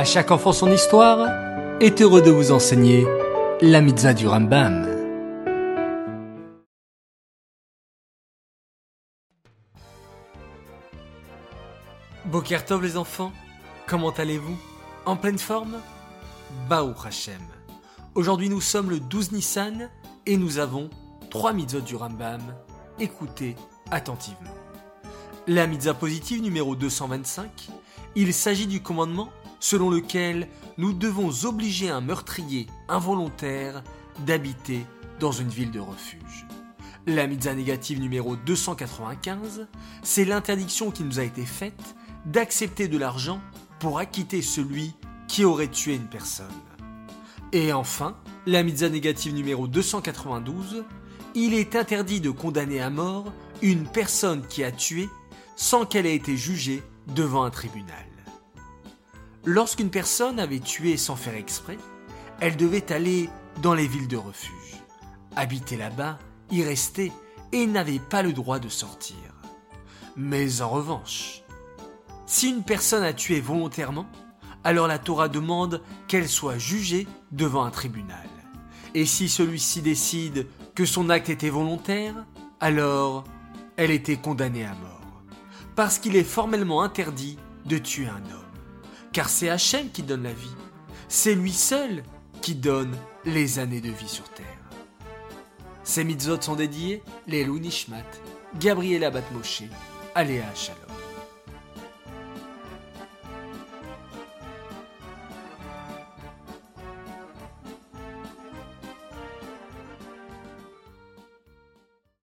À chaque enfant son histoire est heureux de vous enseigner la mitzvah du Rambam. Bokertov les enfants, comment allez-vous? En pleine forme? Baou Hashem. Aujourd'hui nous sommes le 12 Nissan et nous avons trois mitzvot du Rambam. Écoutez attentivement. La mitzvah positive numéro 225, il s'agit du commandement selon lequel nous devons obliger un meurtrier involontaire d'habiter dans une ville de refuge. La mitzvah négative numéro 295, c'est l'interdiction qui nous a été faite d'accepter de l'argent pour acquitter celui qui aurait tué une personne. Et enfin, la mitzvah négative numéro 292, il est interdit de condamner à mort une personne qui a tué sans qu'elle ait été jugée devant un tribunal. Lorsqu'une personne avait tué sans faire exprès, elle devait aller dans les villes de refuge, habiter là-bas, y rester et n'avait pas le droit de sortir. Mais en revanche, si une personne a tué volontairement, alors la Torah demande qu'elle soit jugée devant un tribunal. Et si celui-ci décide que son acte était volontaire, alors elle était condamnée à mort. Parce qu'il est formellement interdit de tuer un homme. Car c'est Hachem qui donne la vie. C'est lui seul qui donne les années de vie sur terre. Ces mitzvot sont dédiés les Nishmat, Gabriela Batmoshe, Aléa Shalom.